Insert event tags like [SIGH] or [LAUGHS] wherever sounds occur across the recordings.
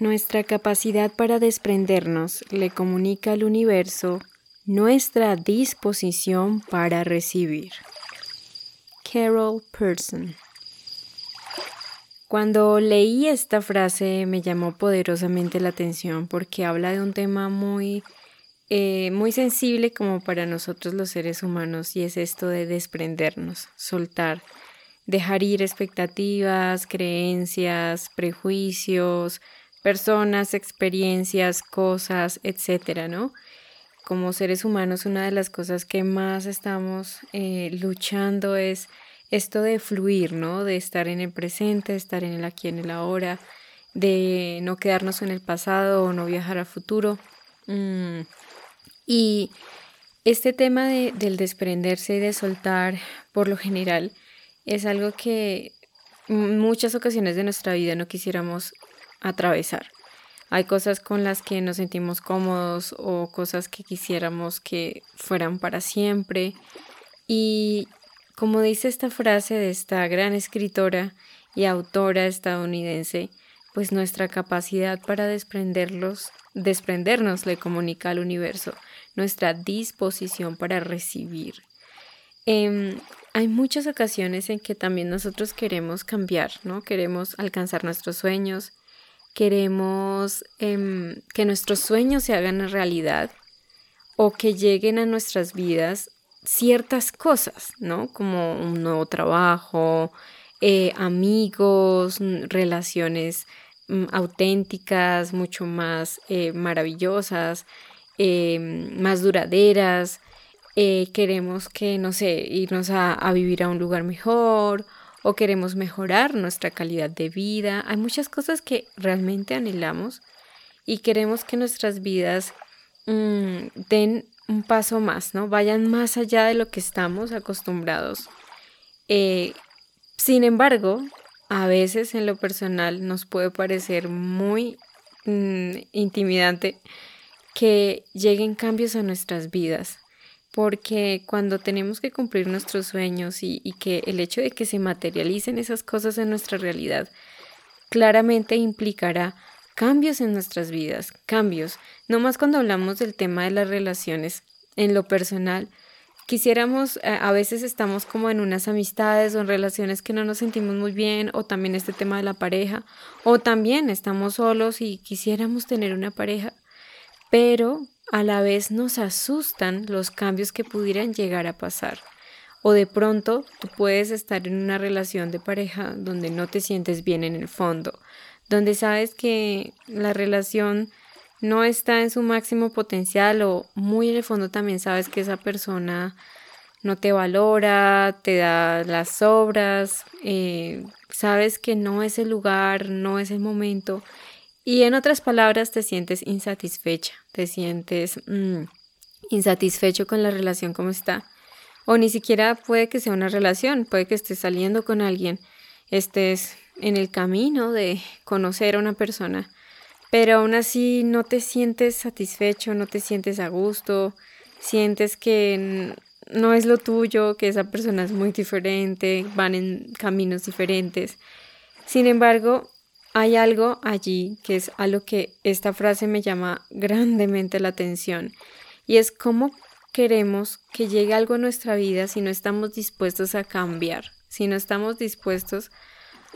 Nuestra capacidad para desprendernos le comunica al universo nuestra disposición para recibir. Carol Person Cuando leí esta frase me llamó poderosamente la atención porque habla de un tema muy, eh, muy sensible como para nosotros los seres humanos y es esto de desprendernos, soltar, dejar ir expectativas, creencias, prejuicios, personas, experiencias, cosas, etcétera, ¿no? Como seres humanos, una de las cosas que más estamos eh, luchando es esto de fluir, ¿no? De estar en el presente, de estar en el aquí, en el ahora, de no quedarnos en el pasado o no viajar al futuro. Mm. Y este tema de, del desprenderse y de soltar, por lo general, es algo que en muchas ocasiones de nuestra vida no quisiéramos atravesar. Hay cosas con las que nos sentimos cómodos o cosas que quisiéramos que fueran para siempre. Y como dice esta frase de esta gran escritora y autora estadounidense, pues nuestra capacidad para desprenderlos, desprendernos le comunica al universo, nuestra disposición para recibir. Em, hay muchas ocasiones en que también nosotros queremos cambiar, ¿no? Queremos alcanzar nuestros sueños, queremos em, que nuestros sueños se hagan realidad o que lleguen a nuestras vidas ciertas cosas, ¿no? Como un nuevo trabajo, eh, amigos, relaciones mm, auténticas, mucho más eh, maravillosas, em, más duraderas. Eh, queremos que, no sé, irnos a vivir a un lugar mejor o queremos mejorar nuestra calidad de vida. Hay muchas cosas que realmente anhelamos y queremos que nuestras vidas mm, den un paso más, ¿no? Vayan más allá de lo que estamos acostumbrados. Eh, sin embargo, a veces en lo personal nos puede parecer muy mm, intimidante que lleguen cambios a nuestras vidas porque cuando tenemos que cumplir nuestros sueños y, que el hecho de que se materialicen esas cosas en nuestra realidad claramente implicará cambios en nuestras vidas, cambios, no más cuando hablamos del tema de las relaciones en lo personal, quisiéramos, eh, a veces estamos como en unas amistades o en relaciones que no nos sentimos muy bien, o también este tema de la pareja, o también estamos solos y quisiéramos tener una pareja, pero a la vez nos asustan los cambios que pudieran llegar a pasar. O de pronto tú puedes estar en una relación de pareja donde no te sientes bien en el fondo, donde sabes que la relación no está en su máximo potencial o muy en el fondo también sabes que esa persona no te valora, te da las obras, eh, sabes que no es el lugar, no es el momento y en otras palabras, te sientes insatisfecha, te sientes mm, insatisfecho con la relación como está. O ni siquiera puede que sea una relación, puede que estés saliendo con alguien, estés en el camino de conocer a una persona, pero aún así no te sientes satisfecho, no te sientes a gusto, sientes que no es lo tuyo, que esa persona es muy diferente, van en caminos diferentes. Sin embargo, hay algo allí que es a lo que esta frase me llama grandemente la atención y es cómo queremos que llegue algo a nuestra vida si no estamos dispuestos a cambiar, si no estamos dispuestos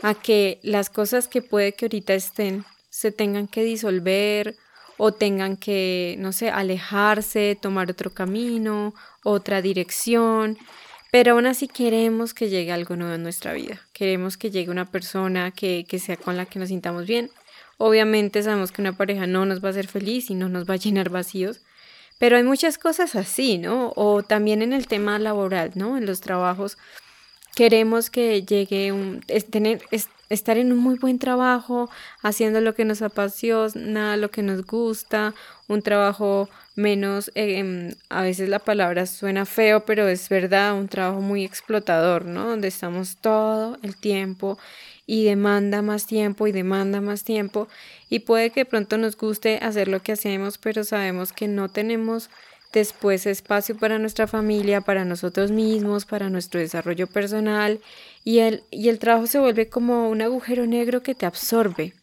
a que las cosas que puede que ahorita estén se tengan que disolver o tengan que, no sé, alejarse, tomar otro camino, otra dirección. Pero aún así queremos que llegue algo nuevo en nuestra vida. Queremos que llegue una persona que, que sea con la que nos sintamos bien. Obviamente sabemos que una pareja no nos va a hacer feliz y no nos va a llenar vacíos. Pero hay muchas cosas así, ¿no? O también en el tema laboral, ¿no? En los trabajos queremos que llegue un, tener, estar en un muy buen trabajo, haciendo lo que nos apasiona, lo que nos gusta, un trabajo menos, em, a veces la palabra suena feo, pero es verdad, un trabajo muy explotador, ¿no? Donde estamos todo el tiempo y demanda más tiempo y demanda más tiempo. Y puede que pronto nos guste hacer lo que hacemos, pero sabemos que no tenemos después espacio para nuestra familia, para nosotros mismos, para nuestro desarrollo personal. Y el, y el trabajo se vuelve como un agujero negro que te absorbe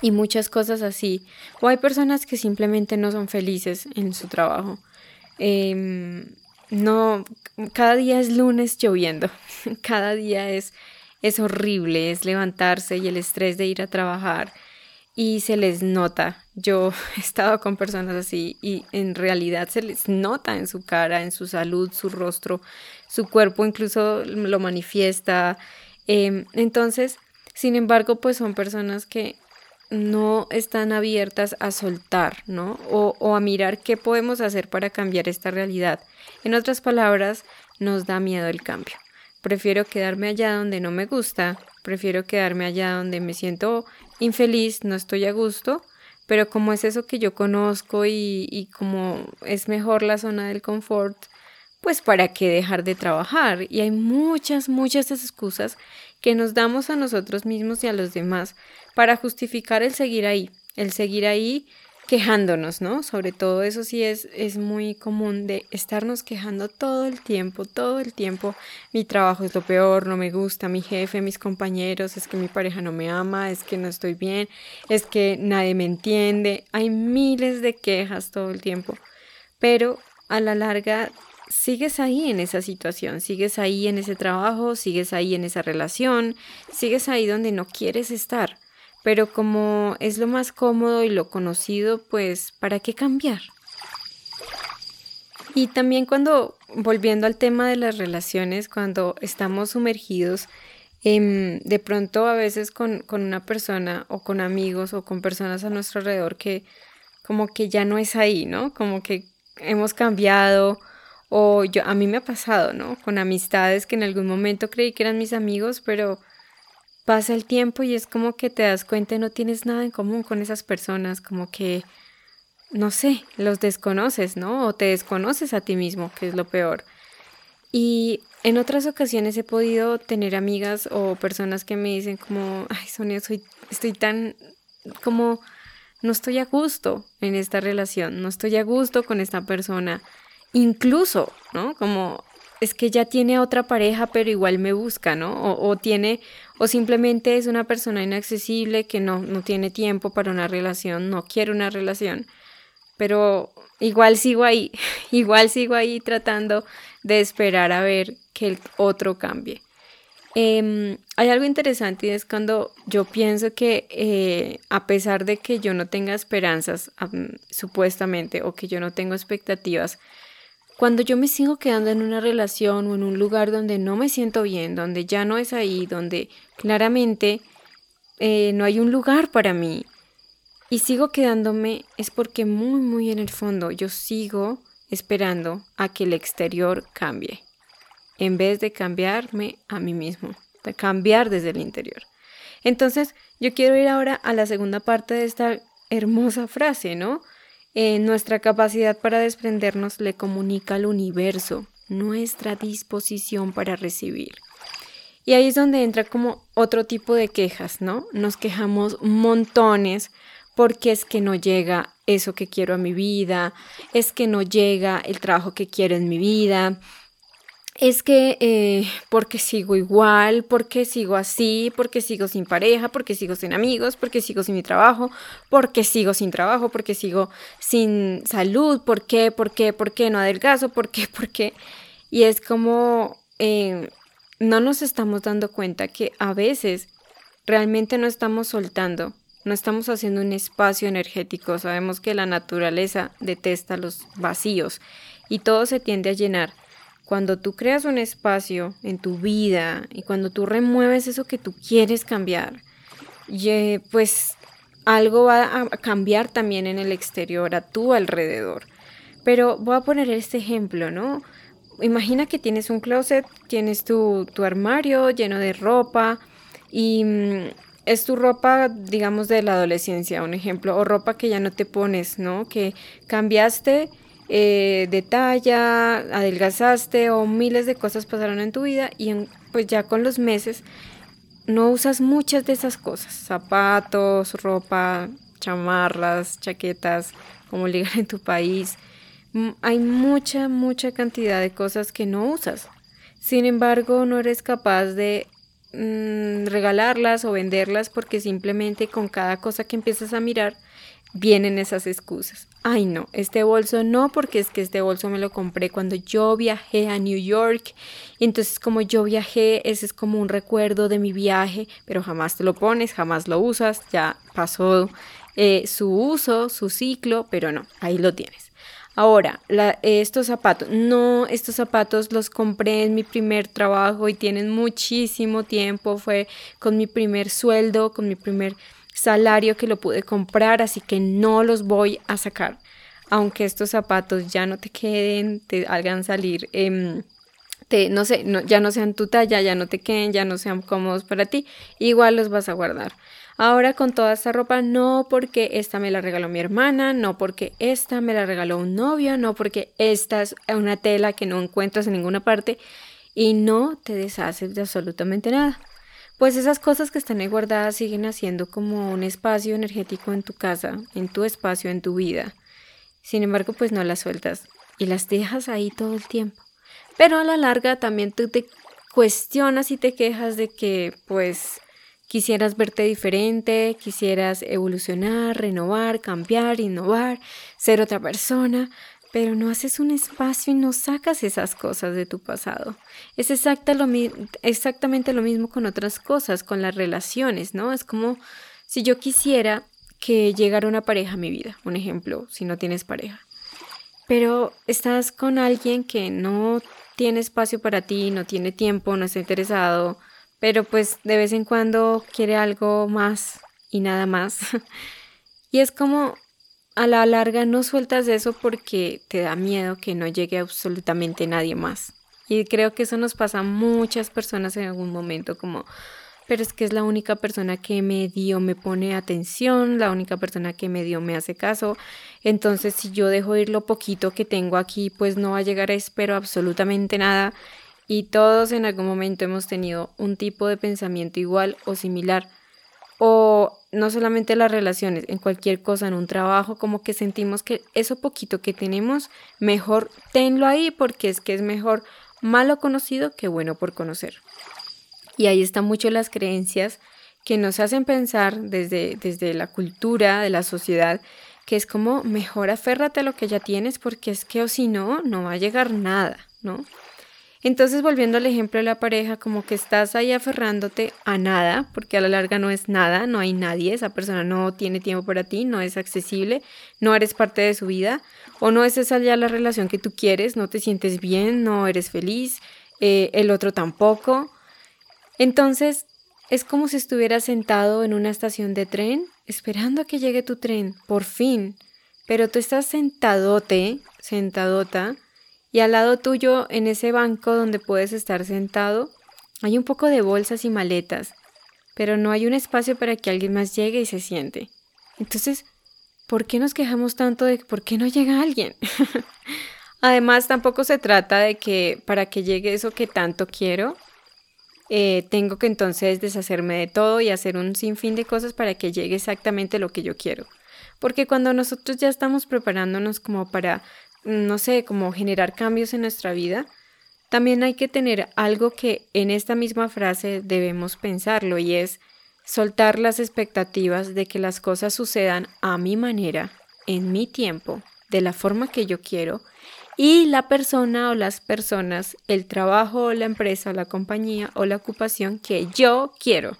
y muchas cosas así. O hay personas que simplemente no son felices en su trabajo. Em, no, cada día es lunes lloviendo, [LAUGHS] cada día es, es horrible, es levantarse y el estrés de ir a trabajar y se les nota. Yo [LAUGHS] he estado con personas así y en realidad se les nota en su cara, en su salud, su rostro, su cuerpo incluso lo manifiesta. Em, entonces, sin embargo, pues son personas que no están abiertas a soltar, ¿no? O, a mirar qué podemos hacer para cambiar esta realidad. En otras palabras, nos da miedo el cambio. Prefiero quedarme allá donde no me gusta, prefiero quedarme allá donde me siento infeliz, no estoy a gusto, pero como es eso que yo conozco y, y como es mejor la zona del confort, pues para qué dejar de trabajar. Y hay muchas, muchas excusas que nos damos a nosotros mismos y a los demás para justificar el seguir ahí, el seguir ahí quejándonos, ¿no? Sobre todo eso sí es, es muy común de estarnos quejando todo el tiempo, todo el tiempo. Mi trabajo es lo peor, no me gusta, mi jefe, mis compañeros, es que mi pareja no me ama, es que no estoy bien, es que nadie me entiende. Hay miles de quejas todo el tiempo, pero a la larga sigues ahí en esa situación, sigues ahí en ese trabajo, sigues ahí en esa relación, sigues ahí donde no quieres estar. Pero como es lo más cómodo y lo conocido, pues ¿para qué cambiar? Y también cuando, volviendo al tema de las relaciones, cuando estamos sumergidos, de pronto a veces con, con una persona o con amigos o con personas a nuestro alrededor que como que ya no es ahí, ¿no? Como que hemos cambiado o yo, a mí me ha pasado, ¿no? Con amistades que en algún momento creí que eran mis amigos, pero pasa el tiempo y es como que te das cuenta y no tienes nada en común con esas personas, como que, no sé, los desconoces, ¿no? O te desconoces a ti mismo, que es lo peor. Y en otras ocasiones he podido tener amigas o personas que me dicen como, ay Sonia, soy, estoy tan como, no estoy a gusto en esta relación, no estoy a gusto con esta persona incluso, ¿no? Como es que ya tiene otra pareja, pero igual me busca, ¿no? O, tiene, o simplemente es una persona inaccesible que no, no tiene tiempo para una relación, no quiere una relación, pero igual sigo ahí, [LAUGHS] igual sigo ahí tratando de esperar a ver que el otro cambie. Em, hay algo interesante y es cuando yo pienso que eh, a pesar de que yo no tenga esperanzas, supuestamente, o que yo no tengo expectativas, cuando yo me sigo quedando en una relación o en un lugar donde no me siento bien, donde ya no es ahí, donde claramente eh, no hay un lugar para mí y sigo quedándome, es porque muy, muy en el fondo yo sigo esperando a que el exterior cambie, en vez de cambiarme a mí mismo, de cambiar desde el interior. Entonces, yo quiero ir ahora a la segunda parte de esta hermosa frase, ¿no? Nuestra capacidad para desprendernos le comunica al universo nuestra disposición para recibir. Y ahí es donde entra como otro tipo de quejas, ¿no? Nos quejamos montones porque es que no llega eso que quiero a mi vida, es que no llega el trabajo que quiero en mi vida, es que eh, porque sigo igual, porque sigo así, porque sigo sin pareja, porque sigo sin amigos, porque sigo sin mi trabajo, porque sigo sin trabajo, porque sigo sin salud, ¿por qué? ¿Por qué? ¿Por qué no adelgazo? ¿Por qué? [LAUGHS] ¿Por qué? Y es como eh, no nos estamos dando cuenta que a veces realmente no estamos soltando, no estamos haciendo un espacio energético. Sabemos que la naturaleza detesta los vacíos y todo se tiende a llenar cuando tú creas un espacio en tu vida y cuando tú remueves eso que tú quieres cambiar, pues algo va a cambiar también en el exterior, a tu alrededor. Pero voy a poner este ejemplo, ¿no? Imagina que tienes un closet, tienes tu, tu armario lleno de ropa y mm, es tu ropa, digamos, de la adolescencia, un ejemplo, o ropa que ya no te pones, ¿no? Que cambiaste eh, de talla, adelgazaste o miles de cosas pasaron en tu vida y pues ya con los meses no usas muchas de esas cosas, zapatos, ropa, chamarras, chaquetas, como [LAUGHS] ligar en tu país. Hay mucha, mucha cantidad de cosas que no usas. Sin embargo, no eres capaz de mm, regalarlas o venderlas porque simplemente con cada cosa que empiezas a mirar vienen esas excusas. Ay, no, este bolso no, porque es que este bolso me lo compré cuando yo viajé a New York. Entonces, como yo viajé, ese es como un recuerdo de mi viaje, pero jamás te lo pones, jamás lo usas, ya pasó eh, su uso, su ciclo, pero no, ahí lo tienes. Ahora, estos zapatos, no, estos zapatos los compré en mi primer trabajo y tienen muchísimo tiempo, fue con mi primer sueldo, con mi primer salario que lo pude comprar, así que no los voy a sacar. Aunque estos zapatos ya no te queden, te hagan salir, em, te, no sé, ya no sean tu talla, ya no te queden, ya no sean cómodos para ti, igual los vas a guardar. Ahora con toda esta ropa, no porque esta me la regaló mi hermana, no porque esta me la regaló un novio, no porque esta es una tela que no encuentras en ninguna parte y no te deshaces de absolutamente nada pues esas cosas que están ahí guardadas siguen haciendo como un espacio energético en tu casa, en tu espacio, en tu vida. Sin embargo, pues no las sueltas y las dejas ahí todo el tiempo. Pero a la larga también tú te cuestionas y te quejas de que pues quisieras verte diferente, quisieras evolucionar, renovar, cambiar, innovar, ser otra persona, pero no haces un espacio y no sacas esas cosas de tu pasado. Es exactamente lo mismo con otras cosas, con las relaciones, ¿no? Es como si yo quisiera que llegara una pareja a mi vida, un ejemplo, si no tienes pareja. Pero estás con alguien que no tiene espacio para ti, no tiene tiempo, no está interesado, pero pues de vez en cuando quiere algo más y nada más. [LAUGHS] y es como a la larga no sueltas eso porque te da miedo que no llegue absolutamente nadie más. Y creo que eso nos pasa a muchas personas en algún momento, como, pero es que es la única persona que me dio, me pone atención, la única persona que me dio, me hace caso. Entonces, si yo dejo ir lo poquito que tengo aquí, pues no va a llegar a espero absolutamente nada. Y todos en algún momento hemos tenido un tipo de pensamiento igual o similar o no solamente las relaciones, en cualquier cosa, en un trabajo, como que sentimos que eso poquito que tenemos, mejor tenlo ahí porque es que es mejor malo conocido que bueno por conocer. Y ahí están mucho las creencias que nos hacen pensar desde, desde la cultura, de la sociedad, que es como mejor aférrate a lo que ya tienes porque es que o si no, no va a llegar nada, ¿no? Entonces, volviendo al ejemplo de la pareja, como que estás ahí aferrándote a nada, porque a la larga no es nada, no hay nadie, esa persona no tiene tiempo para ti, no es accesible, no eres parte de su vida, o no es esa ya la relación que tú quieres, no te sientes bien, no eres feliz, eh, el otro tampoco. Entonces, es como si estuvieras sentado en una estación de tren, esperando a que llegue tu tren, por fin, pero tú estás sentadote, sentadota, y al lado tuyo, en ese banco donde puedes estar sentado, hay un poco de bolsas y maletas, pero no hay un espacio para que alguien más llegue y se siente. Entonces, ¿por qué nos quejamos tanto de por qué no llega alguien? [LAUGHS] Además, tampoco se trata de que para que llegue eso que tanto quiero, eh, tengo que entonces deshacerme de todo y hacer un sinfín de cosas para que llegue exactamente lo que yo quiero. Porque cuando nosotros ya estamos preparándonos como para no sé, como generar cambios en nuestra vida, también hay que tener algo que en esta misma frase debemos pensarlo y es soltar las expectativas de que las cosas sucedan a mi manera, en mi tiempo, de la forma que yo quiero y la persona o las personas, el trabajo o la empresa la compañía o la ocupación que yo quiero.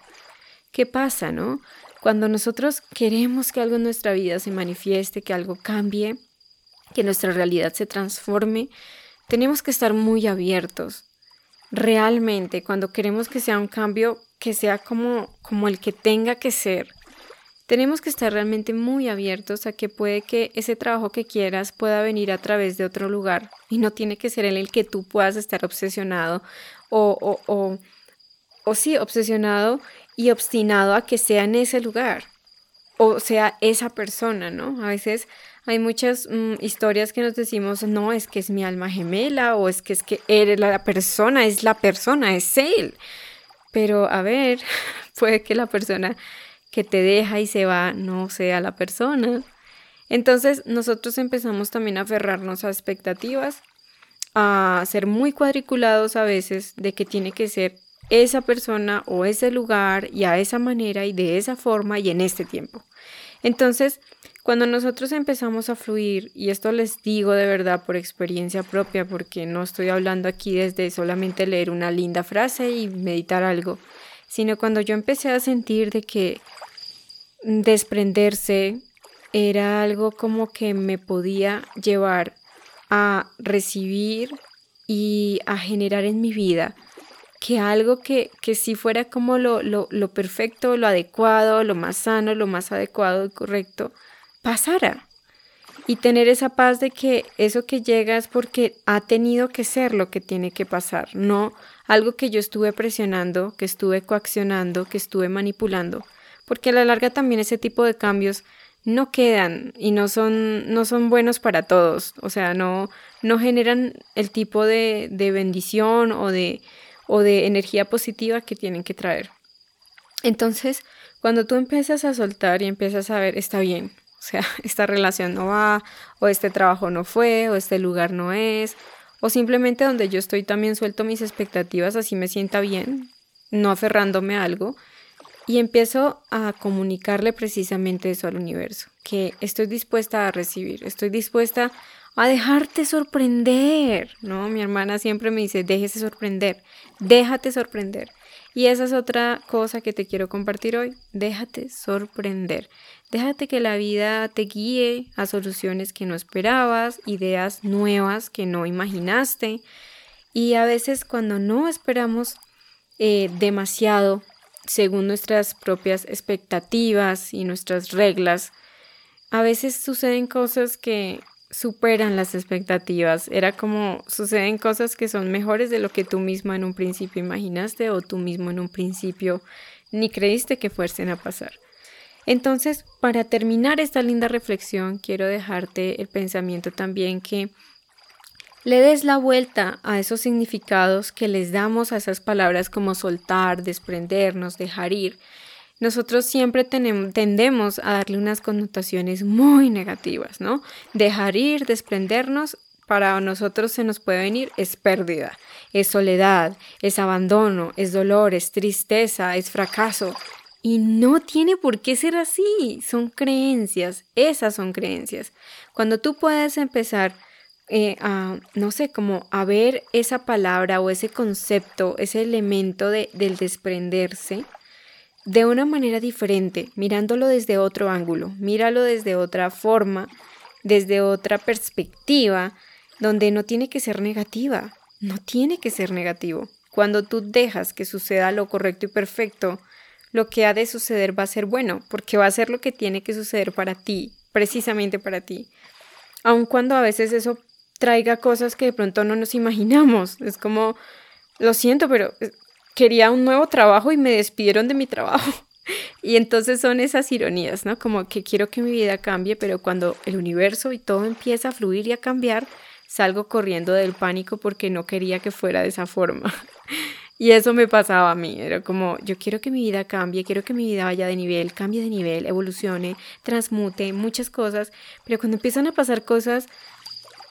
¿Qué pasa, no? Cuando nosotros queremos que algo en nuestra vida se manifieste, que algo cambie, que nuestra realidad se transforme, tenemos que estar muy abiertos. Realmente, cuando queremos que sea un cambio que sea como, como el que tenga que ser, tenemos que estar realmente muy abiertos a que puede que ese trabajo que quieras pueda venir a través de otro lugar y no tiene que ser en el que tú puedas estar obsesionado o, o, o, o sí, obsesionado y obstinado a que sea en ese lugar o sea esa persona, ¿no? A veces hay muchas mm, historias que nos decimos, no, es que es mi alma gemela o es que es que eres la persona, es la persona, es él. Pero a ver, [LAUGHS] puede que la persona que te deja y se va no sea la persona. Entonces nosotros empezamos también a aferrarnos a expectativas, a ser muy cuadriculados a veces de que tiene que ser esa persona o ese lugar y a esa manera y de esa forma y en este tiempo. Entonces, cuando nosotros empezamos a fluir, y esto les digo de verdad por experiencia propia, porque no estoy hablando aquí desde solamente leer una linda frase y meditar algo, sino cuando yo empecé a sentir de que desprenderse era algo como que me podía llevar a recibir y a generar en mi vida que algo que, que si fuera como lo, lo, lo perfecto, lo adecuado, lo más sano, lo más adecuado y correcto, pasara. Y tener esa paz de que eso que llega es porque ha tenido que ser lo que tiene que pasar, no algo que yo estuve presionando, que estuve coaccionando, que estuve manipulando. Porque a la larga también ese tipo de cambios no quedan y no son, no son buenos para todos. O sea, no, no generan el tipo de, de bendición o de, o de energía positiva que tienen que traer. Entonces, cuando tú empiezas a soltar y empiezas a ver, está bien, o sea, [LAUGHS] esta relación no va, o este trabajo no fue, o este lugar no es, o simplemente donde yo estoy también suelto mis expectativas, así me sienta bien, no aferrándome a algo, y empiezo a comunicarle precisamente eso al universo, que estoy dispuesta a recibir, estoy dispuesta a dejarte sorprender, ¿no? Mi hermana siempre me dice, déjese sorprender, déjate sorprender. Y esa es otra cosa que te quiero compartir hoy, déjate sorprender. Déjate que la vida te guíe a soluciones que no esperabas, ideas nuevas que no imaginaste. Y a veces cuando no esperamos eh, demasiado, según nuestras propias expectativas y nuestras reglas, a veces suceden cosas que superan las expectativas. Era como suceden cosas que son mejores de lo que tú mismo en un principio imaginaste o tú mismo en un principio ni creíste que fuesen a pasar. Entonces, para terminar esta linda reflexión, quiero dejarte el pensamiento también que le des la vuelta a esos significados que les damos a esas palabras como soltar, desprendernos, dejar ir, nosotros siempre tendemos a darle unas connotaciones muy negativas, ¿no? Dejar ir, desprendernos, para nosotros se nos puede venir es pérdida, es soledad, es abandono, es dolor, es tristeza, es fracaso. Y no tiene por qué ser así, son creencias, esas son creencias. Cuando tú puedes empezar eh, a, no sé, como a ver esa palabra o ese concepto, ese elemento de, del desprenderse, de una manera diferente, mirándolo desde otro ángulo, míralo desde otra forma, desde otra perspectiva, donde no tiene que ser negativa, no tiene que ser negativo. Cuando tú dejas que suceda lo correcto y perfecto, lo que ha de suceder va a ser bueno, porque va a ser lo que tiene que suceder para ti, precisamente para ti. Aun cuando a veces eso traiga cosas que de pronto no nos imaginamos. Es como, lo siento, pero quería un nuevo trabajo y me despidieron de mi trabajo. [LAUGHS] Y entonces son esas ironías, ¿no? Como que quiero que mi vida cambie, pero cuando el universo y todo empieza a fluir y a cambiar, salgo corriendo del pánico porque no quería que fuera de esa forma. [LAUGHS] Y eso me pasaba a mí, era como, yo quiero que mi vida cambie, quiero que mi vida vaya de nivel, cambie de nivel, evolucione, transmute, muchas cosas, pero cuando empiezan a pasar cosas,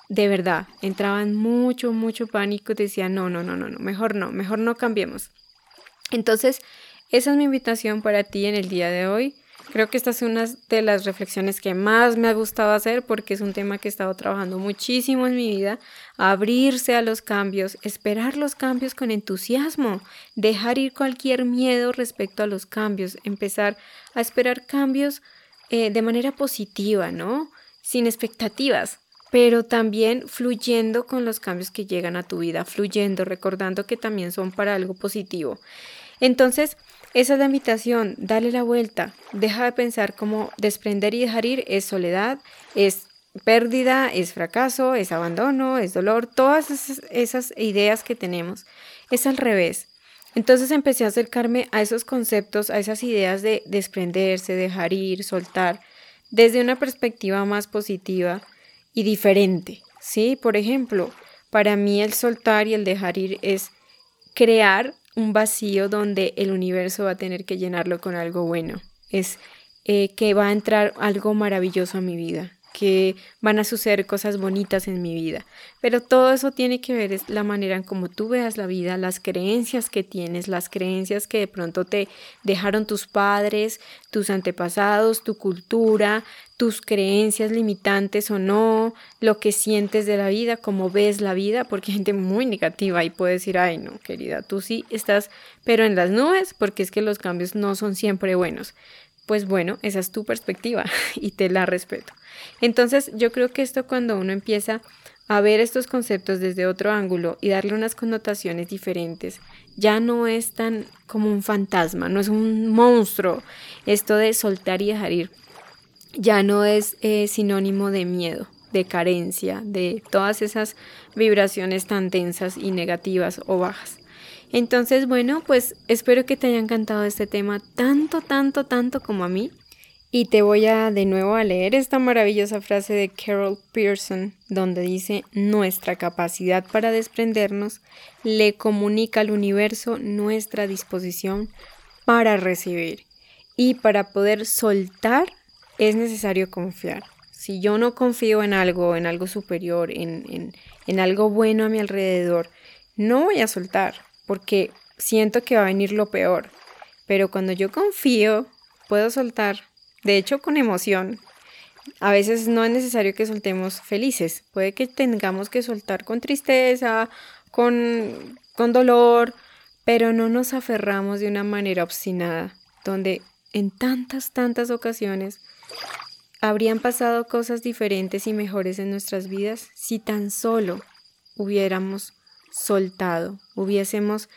de verdad, entraban mucho, mucho pánico, decía, no, no, no, no, no, mejor no, mejor no cambiemos. Entonces, esa es mi invitación para ti en el día de hoy. Creo que esta es una de las reflexiones que más me ha gustado hacer porque es un tema que he estado trabajando muchísimo en mi vida. Abrirse a los cambios, esperar los cambios con entusiasmo, dejar ir cualquier miedo respecto a los cambios, empezar a esperar cambios eh, de manera positiva, ¿no? Sin expectativas, pero también fluyendo con los cambios que llegan a tu vida, fluyendo, recordando que también son para algo positivo. Entonces, esa es la invitación, dale la vuelta, deja de pensar como desprender y dejar ir es soledad, es pérdida, es fracaso, es abandono, es dolor, todas esas, esas ideas que tenemos, es al revés. Entonces empecé a acercarme a esos conceptos, a esas ideas de desprenderse, dejar ir, soltar, desde una perspectiva más positiva y diferente, ¿sí? Por ejemplo, para mí el soltar y el dejar ir es crear un vacío donde el universo va a tener que llenarlo con algo bueno. Es eh, que va a entrar algo maravilloso a mi vida, que van a suceder cosas bonitas en mi vida. Pero todo eso tiene que ver es la manera en cómo tú veas la vida, las creencias que tienes, las creencias que de pronto te dejaron tus padres, tus antepasados, tu cultura, tus creencias limitantes o no, lo que sientes de la vida, cómo ves la vida, porque hay gente muy negativa y puede decir, ay no, querida, tú sí estás, pero en las nubes, porque es que los cambios no son siempre buenos pues bueno, esa es tu perspectiva [LAUGHS] y te la respeto. Entonces yo creo que esto cuando uno empieza a ver estos conceptos desde otro ángulo y darle unas connotaciones diferentes, ya no es tan como un fantasma, no es un monstruo. Esto de soltar y dejar ir ya no es eh, sinónimo de miedo, de carencia, de todas esas vibraciones tan densas y negativas o bajas. Entonces, bueno, pues espero que te haya encantado este tema tanto, tanto, tanto como a mí. Y te voy a de nuevo a leer esta maravillosa frase de Carol Pearson, donde dice, nuestra capacidad para desprendernos le comunica al universo nuestra disposición para recibir. Y para poder soltar es necesario confiar. Si yo no confío en algo, en algo superior, en, en, en algo bueno a mi alrededor, no voy a soltar porque siento que va a venir lo peor. Pero cuando yo confío, puedo soltar, de hecho con emoción. A veces no es necesario que soltemos felices, puede que tengamos que soltar con tristeza, con, con dolor, pero no nos aferramos de una manera obstinada, donde en tantas, tantas ocasiones habrían pasado cosas diferentes y mejores en nuestras vidas si tan solo hubiéramos soltado, hubiésemos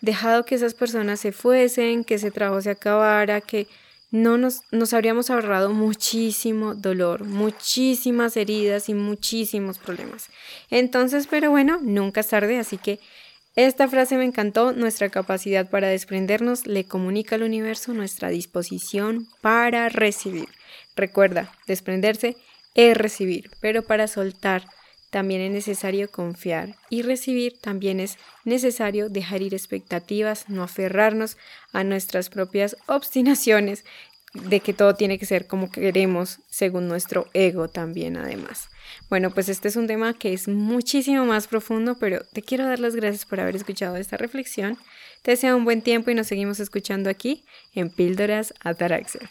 dejado que esas personas se fuesen, que ese trabajo se acabara, que no nos, nos habríamos ahorrado muchísimo dolor, muchísimas heridas y muchísimos problemas. Entonces, pero bueno, nunca es tarde, así que esta frase me encantó, nuestra capacidad para desprendernos le comunica al universo nuestra disposición para recibir. Recuerda, desprenderse es recibir, pero para soltar también es necesario confiar y recibir, también es necesario dejar ir expectativas, no aferrarnos a nuestras propias [LAUGHS] obstinaciones de que todo tiene que ser como queremos según nuestro ego también además. Bueno, pues este es un tema que es muchísimo más profundo, pero te quiero dar las gracias por haber escuchado esta reflexión. Te deseo un buen tiempo y nos seguimos escuchando aquí en Píldoras Ataraxia.